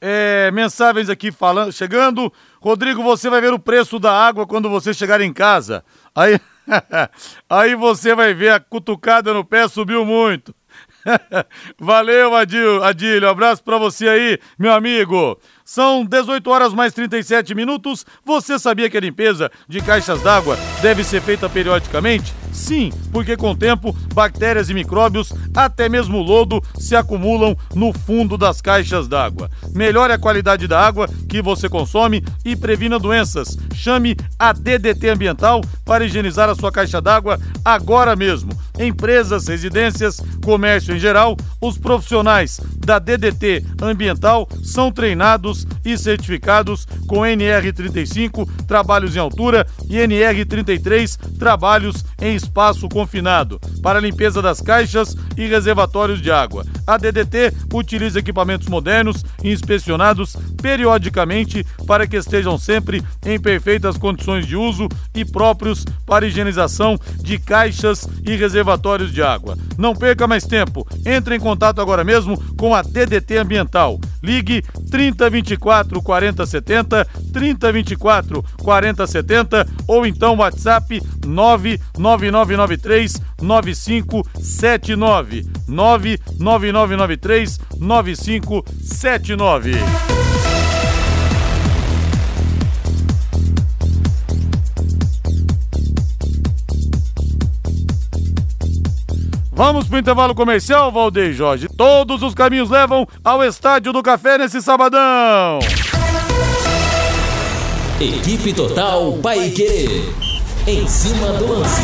É, mensagens aqui falando, chegando. Rodrigo, você vai ver o preço da água quando você chegar em casa. Aí, aí você vai ver a cutucada no pé subiu muito. Valeu, Adil, Adílio. Um abraço para você aí, meu amigo. São 18 horas mais 37 minutos. Você sabia que a limpeza de caixas d'água deve ser feita periodicamente? Sim, porque com o tempo, bactérias e micróbios, até mesmo lodo, se acumulam no fundo das caixas d'água. Melhore a qualidade da água que você consome e previna doenças. Chame a DDT Ambiental para higienizar a sua caixa d'água agora mesmo. Empresas, residências, comércio em geral, os profissionais da DDT Ambiental são treinados e certificados com NR35, trabalhos em altura, e NR33, trabalhos em espaço confinado, para limpeza das caixas e reservatórios de água. A DDT utiliza equipamentos modernos e inspecionados periodicamente para que estejam sempre em perfeitas condições de uso e próprios para higienização de caixas e reservatórios de água. Não perca mais tempo. Entre em contato agora mesmo com a DDT Ambiental. Ligue 3024 4070, 3024 4070 ou então WhatsApp 99993 9579. 99993 9579. Vamos para o intervalo comercial, Valdeir Jorge. Todos os caminhos levam ao Estádio do Café nesse sabadão. Equipe Total Paique. Em cima do lance.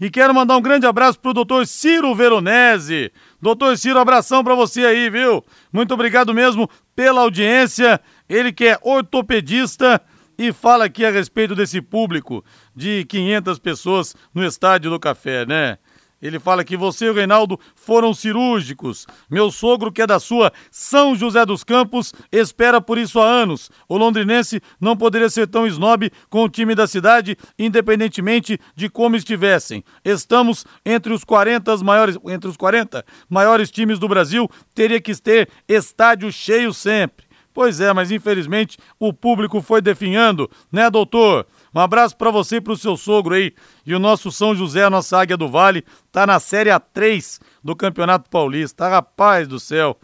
E quero mandar um grande abraço pro doutor Ciro Veronese. Doutor Ciro, abração para você aí, viu? Muito obrigado mesmo pela audiência. Ele que é ortopedista e fala aqui a respeito desse público de 500 pessoas no Estádio do Café, né? Ele fala que você e o Reinaldo foram cirúrgicos. Meu sogro, que é da sua São José dos Campos, espera por isso há anos. O londrinense não poderia ser tão snob com o time da cidade, independentemente de como estivessem. Estamos entre os 40 maiores, entre os 40 maiores times do Brasil, teria que ter estádio cheio sempre. Pois é, mas infelizmente o público foi definhando, né, doutor? Um abraço para você e pro seu sogro aí. E o nosso São José, a nossa Águia do Vale, tá na Série A3 do Campeonato Paulista. Rapaz do céu.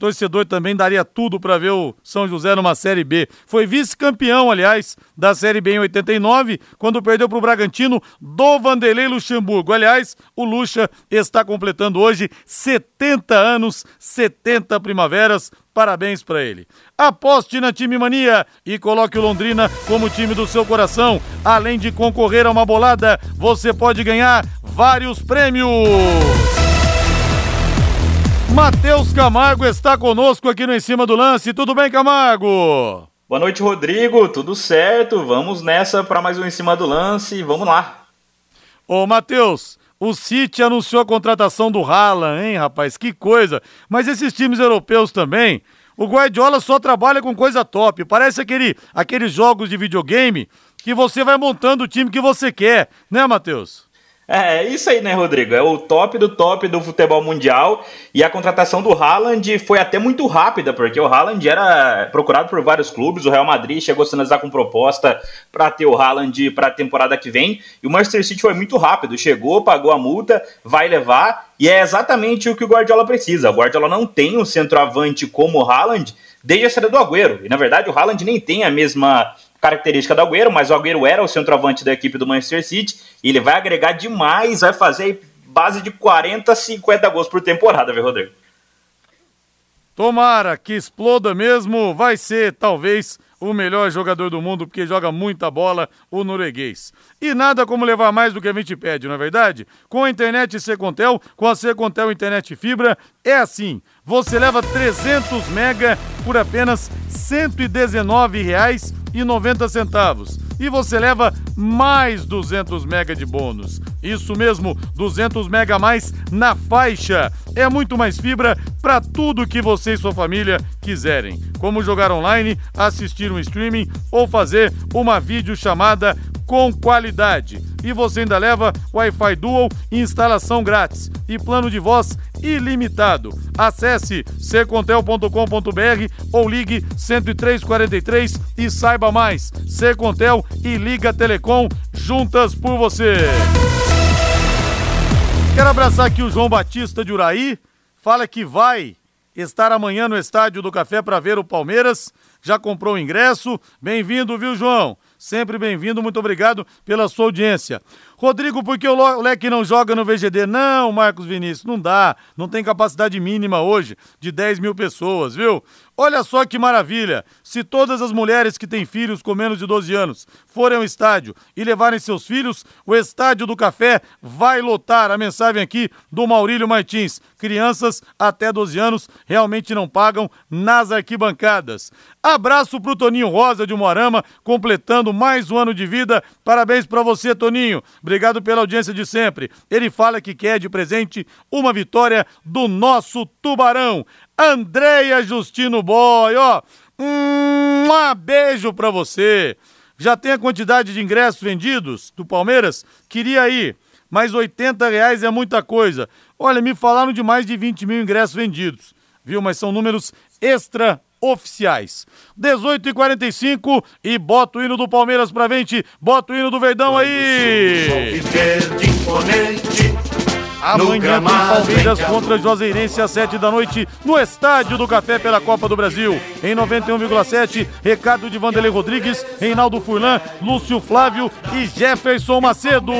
Torcedor também daria tudo para ver o São José numa Série B. Foi vice-campeão, aliás, da Série B em 89, quando perdeu para o Bragantino do Vanderlei Luxemburgo. Aliás, o Luxa está completando hoje 70 anos, 70 primaveras. Parabéns para ele. Aposte na Time Mania e coloque o Londrina como time do seu coração. Além de concorrer a uma bolada, você pode ganhar vários prêmios. Matheus Camargo está conosco aqui no Em Cima do Lance. Tudo bem, Camargo? Boa noite, Rodrigo. Tudo certo? Vamos nessa para mais um Em Cima do Lance. Vamos lá. Ô, Matheus, o City anunciou a contratação do Haaland, hein, rapaz? Que coisa. Mas esses times europeus também. O Guardiola só trabalha com coisa top. Parece aquele, aqueles jogos de videogame que você vai montando o time que você quer, né, Matheus? É, é isso aí, né, Rodrigo? É o top do top do futebol mundial. E a contratação do Haaland foi até muito rápida, porque o Haaland era procurado por vários clubes. O Real Madrid chegou a sinalizar com proposta para ter o Haaland para a temporada que vem. E o Manchester City foi muito rápido. Chegou, pagou a multa, vai levar. E é exatamente o que o Guardiola precisa. O Guardiola não tem um centroavante como o Haaland desde a saída do Agüero. E na verdade o Haaland nem tem a mesma característica do Agüero, mas o Agüero era o centroavante da equipe do Manchester City, e ele vai agregar demais, vai fazer base de 40, 50 gols por temporada, viu, Rodrigo? Tomara que exploda mesmo, vai ser talvez o melhor jogador do mundo, porque joga muita bola, o norueguês. E nada como levar mais do que a gente pede, não é verdade? Com a internet Secontel, com a Secontel Internet Fibra, é assim. Você leva 300 mega por apenas R$ 119,90 e você leva mais 200 mega de bônus. Isso mesmo, 200 mega a mais na faixa. É muito mais fibra para tudo que você e sua família quiserem, como jogar online, assistir um streaming ou fazer uma videochamada com qualidade. E você ainda leva Wi-Fi Dual instalação grátis e plano de voz ilimitado. Acesse secontel.com.br ou ligue 10343 e saiba mais. Secontel e Liga Telecom juntas por você. Quero abraçar aqui o João Batista de Uraí. Fala que vai estar amanhã no Estádio do Café para ver o Palmeiras. Já comprou o ingresso? Bem-vindo, viu, João? Sempre bem-vindo, muito obrigado pela sua audiência. Rodrigo, por que o Leque não joga no VGD? Não, Marcos Vinícius, não dá. Não tem capacidade mínima hoje de 10 mil pessoas, viu? Olha só que maravilha! Se todas as mulheres que têm filhos com menos de 12 anos forem ao estádio e levarem seus filhos, o Estádio do Café vai lotar. A mensagem aqui do Maurílio Martins. Crianças até 12 anos realmente não pagam nas arquibancadas. Abraço pro Toninho Rosa de Moarama, completando mais um ano de vida. Parabéns para você, Toninho. Obrigado pela audiência de sempre. Ele fala que quer de presente uma vitória do nosso Tubarão. Andréia Justino Boy, ó. Um beijo para você. Já tem a quantidade de ingressos vendidos do Palmeiras? Queria ir, mas 80 reais é muita coisa. Olha, me falaram de mais de 20 mil ingressos vendidos, viu? Mas são números extra oficiais. 18 e 45 e bota o hino do Palmeiras pra frente, bota o hino do Verdão aí. Amanhã tem Palmeiras contra Joseirense às 7 da noite no Estádio do Café pela Copa do Brasil. Em 91,7, recado de Vanderlei Rodrigues, Reinaldo Furlan, Lúcio Flávio e Jefferson Macedo.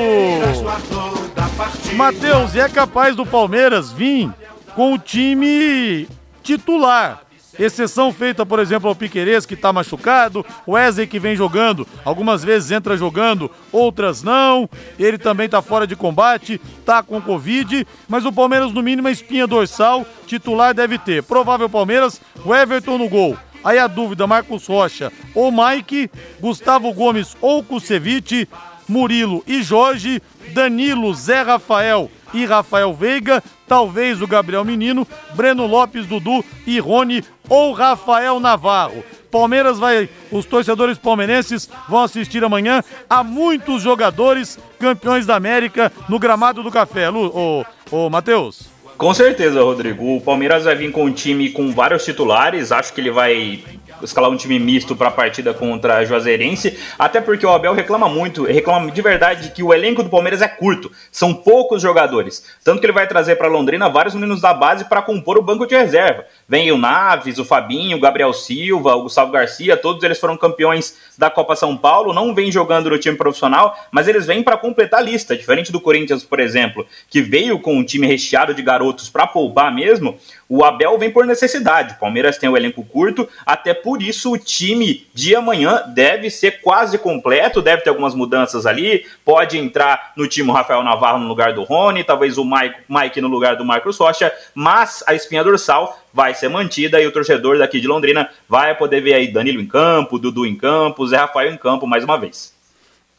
Matheus, é capaz do Palmeiras vir com o time titular Exceção feita, por exemplo, ao Piquerez, que está machucado, o Wesley que vem jogando, algumas vezes entra jogando, outras não. Ele também está fora de combate, está com Covid, mas o Palmeiras, no mínimo, a espinha dorsal, titular deve ter. Provável Palmeiras, o Everton no gol. Aí a dúvida, Marcos Rocha ou Mike, Gustavo Gomes ou Kusevich, Murilo e Jorge, Danilo, Zé Rafael e Rafael Veiga, talvez o Gabriel Menino, Breno Lopes, Dudu e Rony ou Rafael Navarro. Palmeiras vai, os torcedores palmeirenses vão assistir amanhã a muitos jogadores campeões da América no gramado do café. Lu, ô, ô Matheus. Com certeza, Rodrigo. O Palmeiras vai vir com um time com vários titulares. Acho que ele vai escalar um time misto para a partida contra a Juazeirense, até porque o Abel reclama muito, reclama de verdade que o elenco do Palmeiras é curto, são poucos jogadores, tanto que ele vai trazer para Londrina vários meninos da base para compor o banco de reserva. Vem o Naves, o Fabinho, o Gabriel Silva, o Gustavo Garcia, todos eles foram campeões da Copa São Paulo, não vem jogando no time profissional, mas eles vêm para completar a lista, diferente do Corinthians, por exemplo, que veio com um time recheado de garotos para poupar mesmo. O Abel vem por necessidade. O Palmeiras tem o um elenco curto, até por isso o time de amanhã deve ser quase completo, deve ter algumas mudanças ali. Pode entrar no time o Rafael Navarro no lugar do Rony, talvez o Mike, Mike no lugar do Marcos Rocha, mas a espinha dorsal vai ser mantida e o torcedor daqui de Londrina vai poder ver aí Danilo em campo, Dudu em campo, Zé Rafael em campo mais uma vez.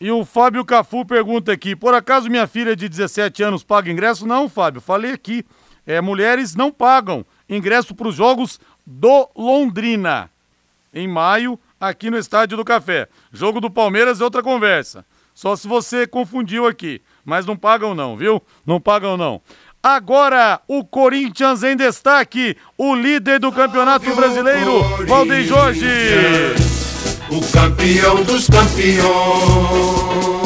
E o Fábio Cafu pergunta aqui: por acaso minha filha de 17 anos paga ingresso? Não, Fábio, falei aqui é, mulheres não pagam ingresso para os jogos do Londrina. Em maio, aqui no Estádio do Café. Jogo do Palmeiras é outra conversa. Só se você confundiu aqui. Mas não pagam não, viu? Não pagam não. Agora, o Corinthians em destaque, o líder do Campeonato Brasileiro, Valdeir Jorge. O campeão dos campeões.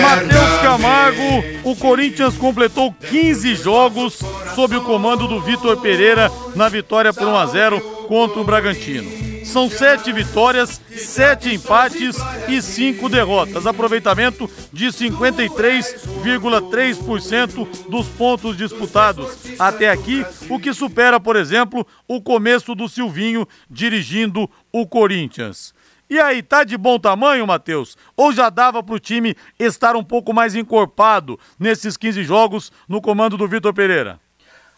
Matheus Camargo, o Corinthians completou 15 jogos sob o comando do Vitor Pereira na vitória por 1 a 0 contra o Bragantino. São sete vitórias, sete empates e cinco derrotas. Aproveitamento de 53,3% dos pontos disputados até aqui, o que supera, por exemplo, o começo do Silvinho dirigindo o Corinthians. E aí, tá de bom tamanho, Matheus? Ou já dava pro time estar um pouco mais encorpado nesses 15 jogos no comando do Vitor Pereira?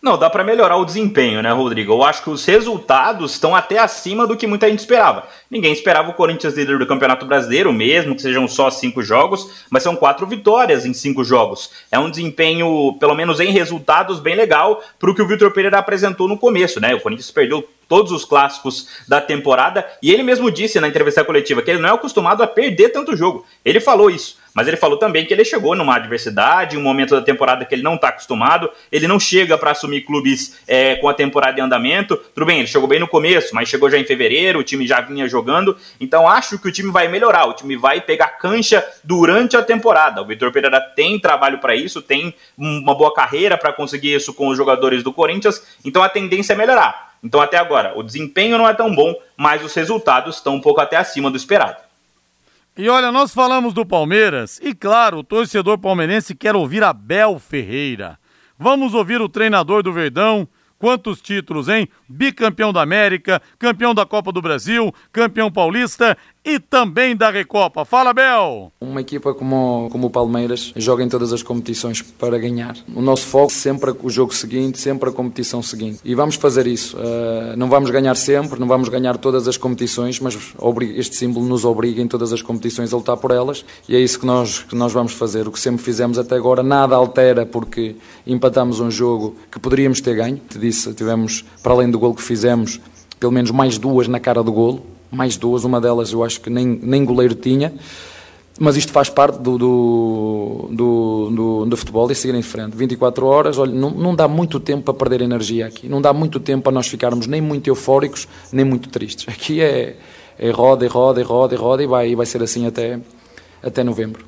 Não, dá para melhorar o desempenho, né, Rodrigo? Eu acho que os resultados estão até acima do que muita gente esperava. Ninguém esperava o Corinthians líder do Campeonato Brasileiro, mesmo que sejam só cinco jogos, mas são quatro vitórias em cinco jogos. É um desempenho, pelo menos em resultados, bem legal para o que o Vitor Pereira apresentou no começo, né? O Corinthians perdeu todos os clássicos da temporada e ele mesmo disse na entrevista coletiva que ele não é acostumado a perder tanto jogo. Ele falou isso. Mas ele falou também que ele chegou numa adversidade, um momento da temporada que ele não está acostumado. Ele não chega para assumir clubes é, com a temporada em andamento. Tudo bem, ele chegou bem no começo, mas chegou já em fevereiro, o time já vinha jogando. Então acho que o time vai melhorar, o time vai pegar cancha durante a temporada. O Vitor Pereira tem trabalho para isso, tem uma boa carreira para conseguir isso com os jogadores do Corinthians. Então a tendência é melhorar. Então até agora, o desempenho não é tão bom, mas os resultados estão um pouco até acima do esperado. E olha, nós falamos do Palmeiras e, claro, o torcedor palmeirense quer ouvir Abel Ferreira. Vamos ouvir o treinador do Verdão. Quantos títulos, hein? Bicampeão da América, campeão da Copa do Brasil, campeão paulista e também da Recopa. Fala, Bel! Uma equipa como, como o Palmeiras joga em todas as competições para ganhar. O nosso foco sempre o jogo seguinte, sempre a competição seguinte. E vamos fazer isso. Uh, não vamos ganhar sempre, não vamos ganhar todas as competições, mas este símbolo nos obriga em todas as competições a lutar por elas e é isso que nós, que nós vamos fazer. O que sempre fizemos até agora, nada altera porque empatamos um jogo que poderíamos ter ganho. Te disse, tivemos, para além do gol que fizemos, pelo menos mais duas na cara do golo mais duas, uma delas eu acho que nem, nem goleiro tinha, mas isto faz parte do, do, do, do, do futebol e seguir em frente. 24 horas, olha, não, não dá muito tempo para perder energia aqui, não dá muito tempo para nós ficarmos nem muito eufóricos, nem muito tristes. Aqui é, é roda, e roda, e roda, e roda, e vai, e vai ser assim até, até novembro.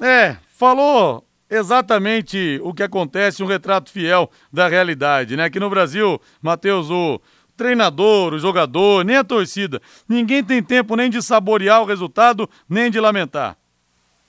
É, falou exatamente o que acontece, um retrato fiel da realidade, né? Aqui no Brasil, Matheus, o treinador, o jogador, nem a torcida. Ninguém tem tempo nem de saborear o resultado, nem de lamentar.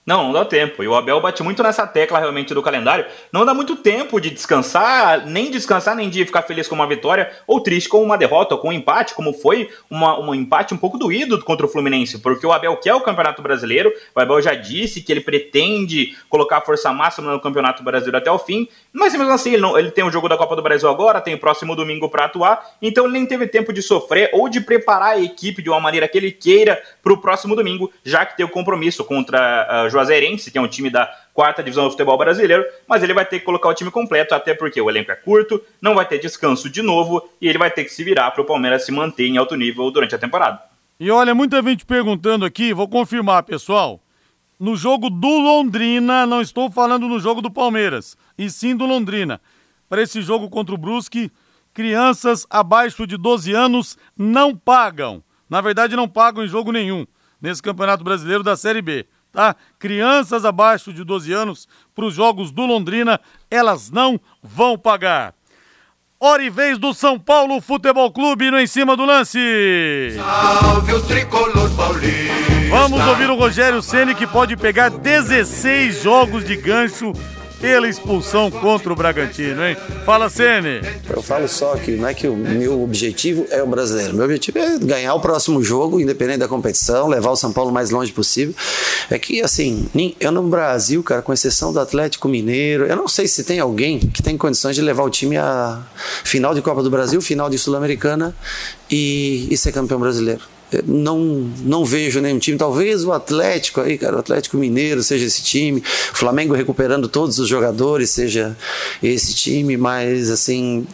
Não, não dá tempo. E o Abel bate muito nessa tecla realmente do calendário. Não dá muito tempo de descansar, nem descansar, nem de ficar feliz com uma vitória, ou triste com uma derrota, ou com um empate, como foi uma, um empate um pouco doído contra o Fluminense, porque o Abel quer o Campeonato Brasileiro, o Abel já disse que ele pretende colocar a força máxima no Campeonato Brasileiro até o fim, mas mesmo assim ele, não, ele tem o jogo da Copa do Brasil agora, tem o próximo domingo para atuar, então ele nem teve tempo de sofrer ou de preparar a equipe de uma maneira que ele queira para o próximo domingo, já que tem o compromisso contra uh, Juazeirense, que é um time da quarta divisão do futebol brasileiro, mas ele vai ter que colocar o time completo, até porque o elenco é curto, não vai ter descanso de novo e ele vai ter que se virar para o Palmeiras se manter em alto nível durante a temporada. E olha, muita gente perguntando aqui, vou confirmar, pessoal. No jogo do Londrina, não estou falando no jogo do Palmeiras, e sim do Londrina. Para esse jogo contra o Brusque, crianças abaixo de 12 anos não pagam. Na verdade, não pagam em jogo nenhum nesse Campeonato Brasileiro da Série B tá? Crianças abaixo de 12 anos para os jogos do Londrina, elas não vão pagar. Hora e vez do São Paulo Futebol Clube no em cima do lance. Salve o tricolor paulista. Vamos ouvir o Rogério Ceni que pode pegar 16 jogos de gancho pela expulsão contra o Bragantino, hein? Fala, Sene. Eu falo só que não é que o meu objetivo é o brasileiro. Meu objetivo é ganhar o próximo jogo, independente da competição, levar o São Paulo mais longe possível. É que, assim, eu no Brasil, cara, com exceção do Atlético Mineiro, eu não sei se tem alguém que tem condições de levar o time à final de Copa do Brasil, final de Sul-Americana e, e ser campeão brasileiro não, não vejo nenhum time. Talvez o Atlético aí, cara, o Atlético Mineiro seja esse time, o Flamengo recuperando todos os jogadores seja esse time, mas assim,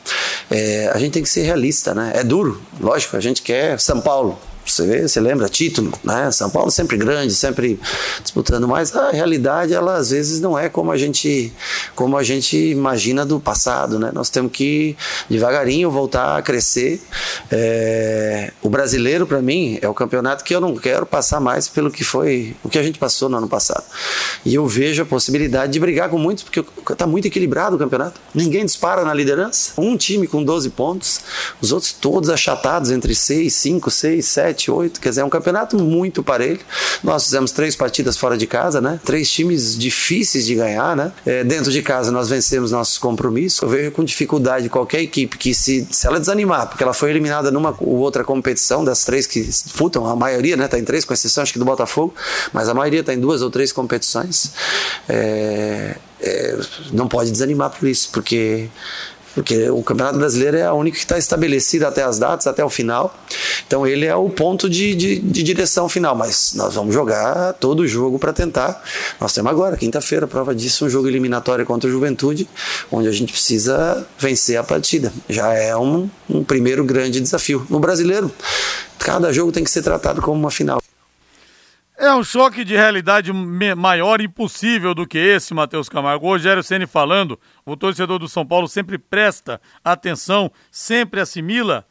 é, a gente tem que ser realista, né? É duro, lógico, a gente quer São Paulo, você vê, você lembra, título, né? São Paulo sempre grande, sempre disputando, mas a realidade, ela às vezes não é como a gente, como a gente imagina do passado, né? Nós temos que devagarinho voltar a crescer. É... O brasileiro, para mim, é o campeonato que eu não quero passar mais pelo que foi, o que a gente passou no ano passado. E eu vejo a possibilidade de brigar com muitos, porque está muito equilibrado o campeonato. Ninguém dispara na liderança. Um time com 12 pontos, os outros todos achatados entre 6, 5, 6, 7 7, 8. Quer dizer, é um campeonato muito parelho. Nós fizemos três partidas fora de casa, né? Três times difíceis de ganhar, né? É, dentro de casa nós vencemos nossos compromissos. Eu vejo com dificuldade qualquer equipe que se, se ela desanimar, porque ela foi eliminada numa ou outra competição das três que disputam, a maioria, né? Tá em três, com exceção acho que do Botafogo, mas a maioria tá em duas ou três competições. É, é, não pode desanimar por isso, porque porque o Campeonato Brasileiro é a única que está estabelecida até as datas, até o final. Então ele é o ponto de, de, de direção final, mas nós vamos jogar todo o jogo para tentar. Nós temos agora, quinta-feira, prova disso, um jogo eliminatório contra o Juventude, onde a gente precisa vencer a partida. Já é um, um primeiro grande desafio. No brasileiro, cada jogo tem que ser tratado como uma final. É um choque de realidade maior impossível do que esse, Matheus Camargo. O Rogério Ceni falando, o torcedor do São Paulo sempre presta atenção, sempre assimila.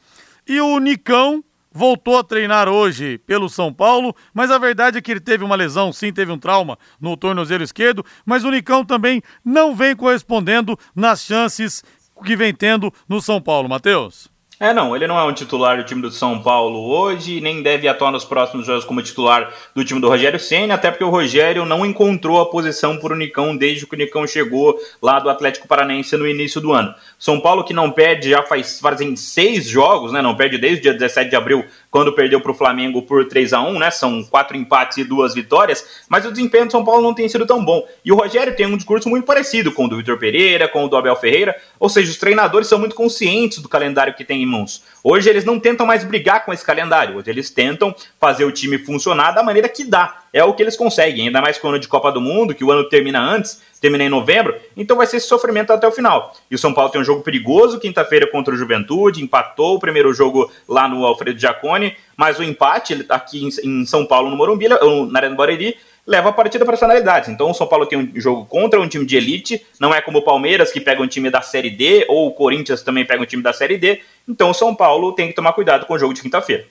E o Nicão voltou a treinar hoje pelo São Paulo, mas a verdade é que ele teve uma lesão, sim, teve um trauma no tornozelo esquerdo, mas o Nicão também não vem correspondendo nas chances que vem tendo no São Paulo, Matheus. É, não, ele não é um titular do time do São Paulo hoje, nem deve atuar nos próximos jogos como titular do time do Rogério Senna, até porque o Rogério não encontrou a posição por o Nicão desde que o Nicão chegou lá do Atlético Paranaense no início do ano. São Paulo que não perde já faz fazem seis jogos, né? Não perde desde o dia 17 de abril quando perdeu para o Flamengo por 3 a 1 né? São quatro empates e duas vitórias, mas o desempenho do São Paulo não tem sido tão bom. E o Rogério tem um discurso muito parecido com o do Vitor Pereira, com o do Abel Ferreira, ou seja, os treinadores são muito conscientes do calendário que tem Hoje eles não tentam mais brigar com esse calendário, hoje eles tentam fazer o time funcionar da maneira que dá. É o que eles conseguem, ainda mais com o ano de Copa do Mundo, que o ano termina antes, termina em novembro, então vai ser esse sofrimento até o final. E o São Paulo tem um jogo perigoso quinta-feira contra o Juventude, empatou o primeiro jogo lá no Alfredo Giacone, mas o empate aqui em São Paulo, no Morumbi, na Arena do Barueri, leva a partida para personalidades. Então o São Paulo tem um jogo contra um time de elite, não é como o Palmeiras que pega um time da Série D, ou o Corinthians também pega um time da Série D. Então o São Paulo tem que tomar cuidado com o jogo de quinta-feira.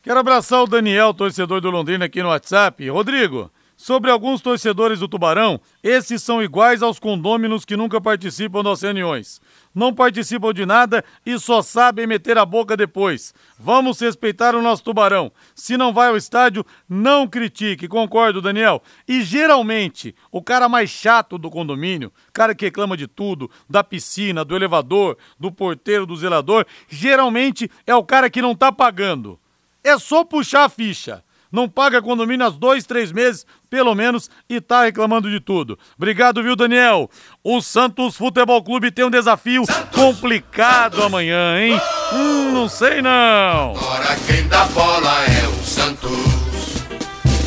Quero abraçar o Daniel, torcedor do Londrina, aqui no WhatsApp. Rodrigo, Sobre alguns torcedores do Tubarão, esses são iguais aos condôminos que nunca participam das reuniões. Não participam de nada e só sabem meter a boca depois. Vamos respeitar o nosso Tubarão. Se não vai ao estádio, não critique. Concordo, Daniel. E geralmente, o cara mais chato do condomínio, cara que reclama de tudo, da piscina, do elevador, do porteiro, do zelador, geralmente é o cara que não tá pagando. É só puxar a ficha não paga condomínio há dois, três meses, pelo menos, e tá reclamando de tudo. Obrigado, viu, Daniel? O Santos Futebol Clube tem um desafio Santos. complicado amanhã, hein? Hum, não sei não. Agora quem dá bola é o Santos.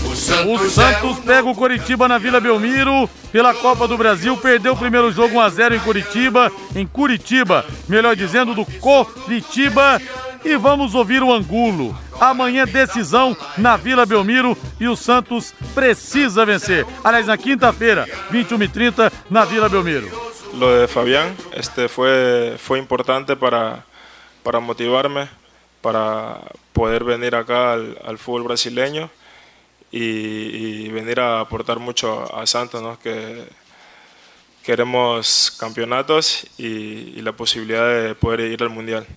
O Santos, Santos é pega o Coritiba na Vila Belmiro pela Copa do Brasil. Perdeu o primeiro jogo 1x0 em Curitiba. Em Curitiba, melhor dizendo, do Coritiba. E vamos ouvir o Angulo. Amanhã, decisão na Vila Belmiro e o Santos precisa vencer. Aliás, na quinta-feira, 21h30, na Vila Belmiro. Lo de Fabián este fue, fue importante para, para motivarme, para poder venir acá al, al fútbol brasileño y, y, venir a aportar mucho a Santos, ¿no? que queremos campeonatos y, y la posibilidad de poder ir al Mundial.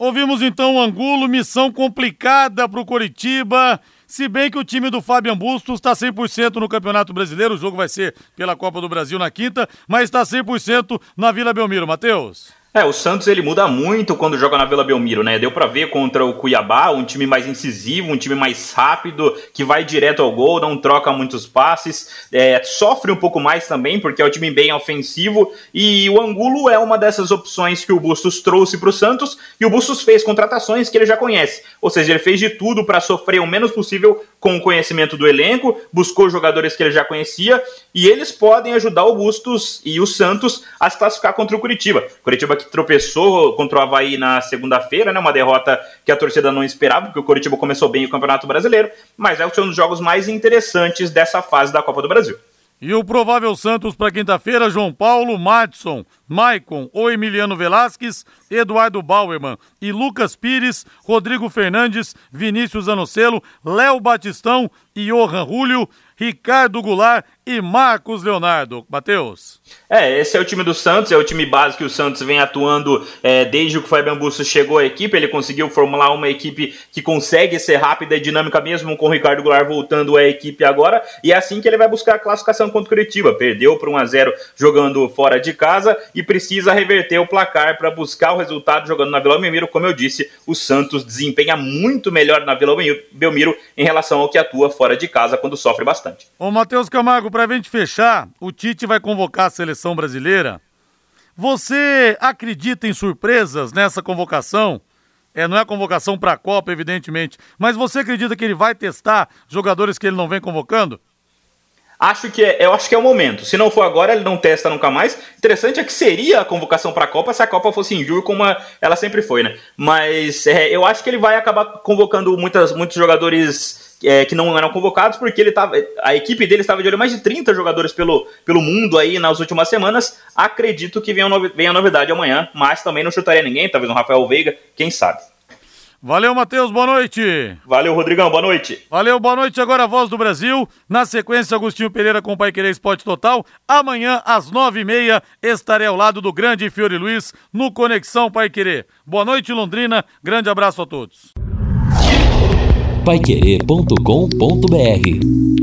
Ouvimos então o Angulo, missão complicada para o Coritiba. Se bem que o time do Fabian Bustos está 100% no Campeonato Brasileiro, o jogo vai ser pela Copa do Brasil na quinta, mas está 100% na Vila Belmiro. Matheus? É, o Santos ele muda muito quando joga na Vila Belmiro, né? Deu para ver contra o Cuiabá, um time mais incisivo, um time mais rápido, que vai direto ao gol, não troca muitos passes, é, sofre um pouco mais também, porque é um time bem ofensivo, e o Angulo é uma dessas opções que o Bustos trouxe para o Santos, e o Bustos fez contratações que ele já conhece, ou seja, ele fez de tudo para sofrer o menos possível com o conhecimento do elenco, buscou jogadores que ele já conhecia, e eles podem ajudar o Bustos e o Santos a se classificar contra o Curitiba. Curitiba que tropeçou contra o Havaí na segunda-feira, né? Uma derrota que a torcida não esperava, porque o Curitiba começou bem o Campeonato Brasileiro, mas é um dos jogos mais interessantes dessa fase da Copa do Brasil. E o provável Santos para quinta-feira, João Paulo, Madison, Maicon ou Emiliano Velasquez, Eduardo Bauerman e Lucas Pires, Rodrigo Fernandes, Vinícius Anocelo, Léo Batistão Johan Julio, Ricardo Goulart e Marcos Leonardo. Matheus. É, esse é o time do Santos, é o time básico que o Santos vem atuando é, desde que o Fabian Bustos chegou à equipe. Ele conseguiu formular uma equipe que consegue ser rápida e dinâmica mesmo com o Ricardo Goulart voltando à equipe agora. E é assim que ele vai buscar a classificação contra o Curitiba. Perdeu por 1 a 0 jogando fora de casa e precisa reverter o placar para buscar o resultado jogando na Vila Belmiro. Como eu disse, o Santos desempenha muito melhor na Vila Belmiro em relação ao que atua fora de casa quando sofre bastante. Ô Matheus Camargo, para a gente fechar, o Tite vai convocar a seleção brasileira. Você acredita em surpresas nessa convocação? É, não é a convocação para a Copa, evidentemente, mas você acredita que ele vai testar jogadores que ele não vem convocando? Acho que é, eu acho que é o momento. Se não for agora, ele não testa nunca mais. Interessante é que seria a convocação para a Copa se a Copa fosse em julho, como ela sempre foi, né? Mas é, eu acho que ele vai acabar convocando muitas, muitos jogadores é, que não eram convocados, porque ele tava, a equipe dele estava de olho mais de 30 jogadores pelo, pelo mundo aí nas últimas semanas. Acredito que venha, venha novidade amanhã, mas também não chutaria ninguém, talvez um Rafael Veiga, quem sabe. Valeu, Matheus, boa noite. Valeu, Rodrigão, boa noite. Valeu, boa noite. Agora a voz do Brasil. Na sequência, Agostinho Pereira com o Pai Querer Esporte Total. Amanhã, às nove e meia, estarei ao lado do grande Fiore Luiz no Conexão Pai Querer. Boa noite, Londrina. Grande abraço a todos. Paiquerê.com.br